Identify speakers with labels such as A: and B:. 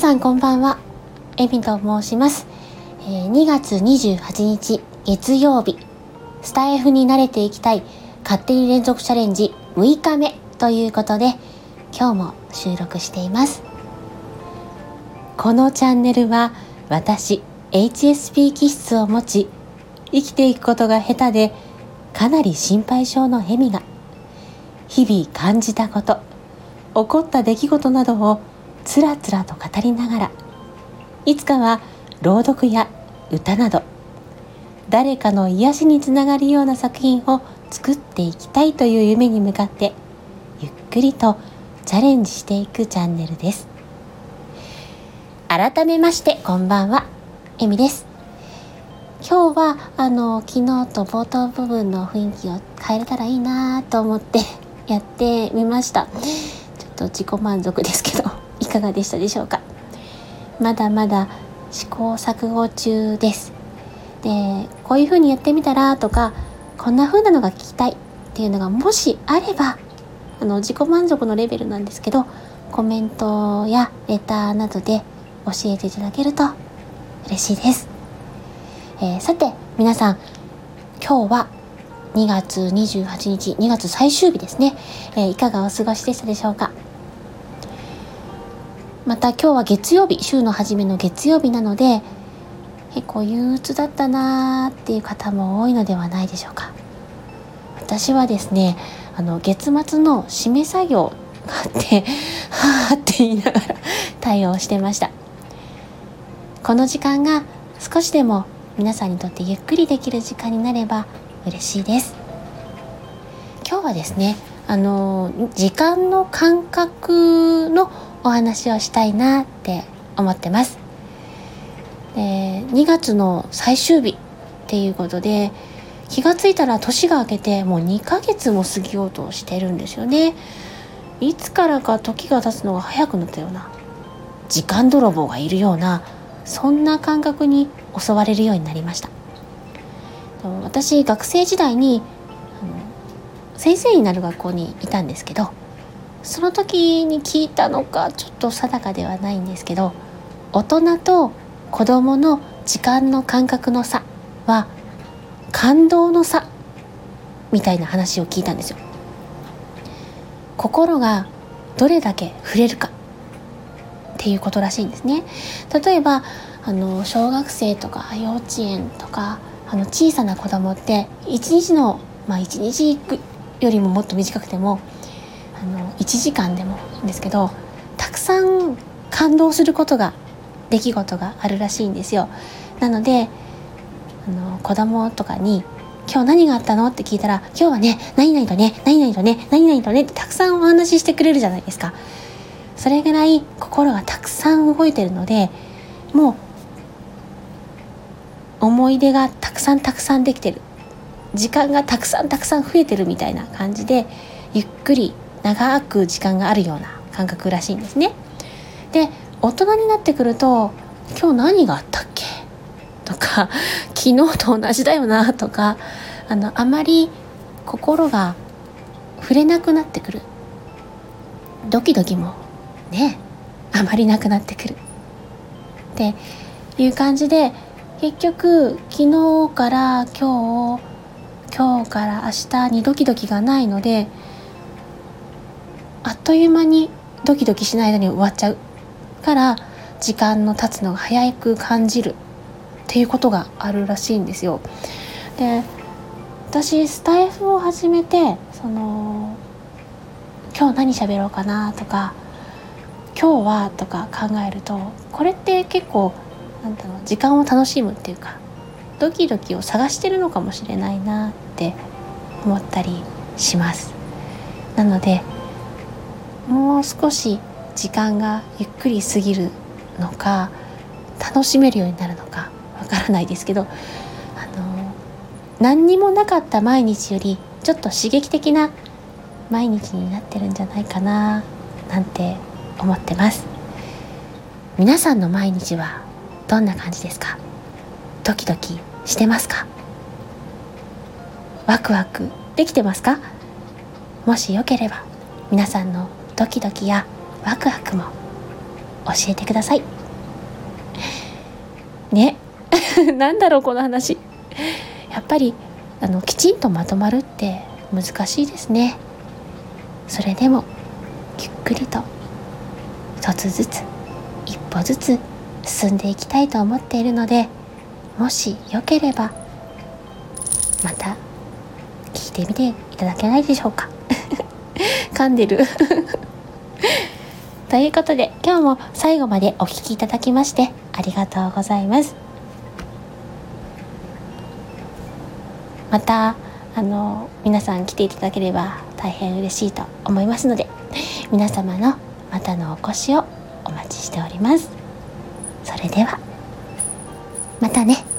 A: さんこんばんは。エミと申します、え、2月28日月曜日。スタイフに慣れていきたい勝手に連続チャレンジ6日目ということで今日も収録しています。このチャンネルは私 HSP 気質を持ち生きていくことが下手でかなり心配性のヘミが日々感じたこと起こった出来事などをつらつらと語りながらいつかは朗読や歌など誰かの癒しにつながるような作品を作っていきたいという夢に向かってゆっくりとチャレンジしていくチャンネルです。改めましてこんばんはえみです。今日はあの昨日と冒頭部分の雰囲気を変えれたらいいなと思ってやってみました。ちょっと自己満足ですけど。かがでしたでしょうか？まだまだ試行錯誤中です。でこういう風にやってみたらとかこんな風なのが聞きたいっていうのがもしあればあの自己満足のレベルなんですけどコメントやレターなどで教えていただけると嬉しいです、えー、さて皆さん今日は2月28日2月最終日ですね、えー、いかがお過ごしでしたでしょうか？また今日は月曜日週の初めの月曜日なので結構憂鬱だったなーっていう方も多いのではないでしょうか。私はですねあの月末の締め作業があって はあって言いながら 対応してました。この時間が少しでも皆さんにとってゆっくりできる時間になれば嬉しいです。今日はですねあの時間の感覚のお話をしたいなって思ってます。で2月の最終日っていうことで気が付いたら年が明けてもう2ヶ月も過ぎようとしてるんですよね。いつからか時が経つのが早くなったような時間泥棒がいるようなそんな感覚に襲われるようになりました。私学生時代に先生になる学校にいたんですけどその時に聞いたのかちょっと定かではないんですけど大人と子供の時間の感覚の差は感動の差みたいな話を聞いたんですよ。心がどれだけ触れるかっていうことらしいんですね。例えばあの小学生とか幼稚園とかあの小さな子供って一日のまあ一日よりももっと短くてもあの1時間でもいいんですけどたくさん感動することが出来事があるらしいんですよ。なのであの子供とかに「今日何があったの?」って聞いたら「今日はね何々とね何々とね何々とね」ってたくさんお話ししてくれるじゃないですか。それぐらい心がたくさん動いてるのでもう思い出がたくさんたくさんできてる時間がたくさんたくさん増えてるみたいな感じでゆっくり長く時間があるような感覚らしいんですね。で大人になってくると「今日何があったっけ?」とか「昨日と同じだよな」とかあのあまり心が触れなくなってくるドキドキもねあまりなくなってくるっていう感じで結局昨日から今日今日から明日にドキドキがないのであっという間にドキドキしない間に終わっちゃうから時間の経つのが早く感じるっていうことがあるらしいんですよ。で私スタイフを始めてその今日何喋ろうかなとか今日はとか考えるとこれって結構なんだろう時間を楽しむっていうかドキドキを探してるのかもしれないなって思ったりします。なのでもう少し時間がゆっくり過ぎるのか楽しめるようになるのかわからないですけどあの何にもなかった毎日よりちょっと刺激的な毎日になってるんじゃないかななんて思ってます。皆さんの毎日はどんな感じですか？ドキドキしてますか？ワクワクできてますか？もしよければ皆さんのドキドキやワクワクも教えてください。ね。なんだろうこの話。やっぱりあのきちんとまとまるって難しいですね。それでもゆっくりと一つずつ一歩ずつ進んでいきたいと思っているのでもしよければまた聞いてみていただけないでしょうか。噛んでる。ということで今日も最後までお聴きいただきましてありがとうございます。またあの皆さん来ていただければ大変嬉しいと思いますので皆様のまたのお越しをお待ちしております。それではまたね。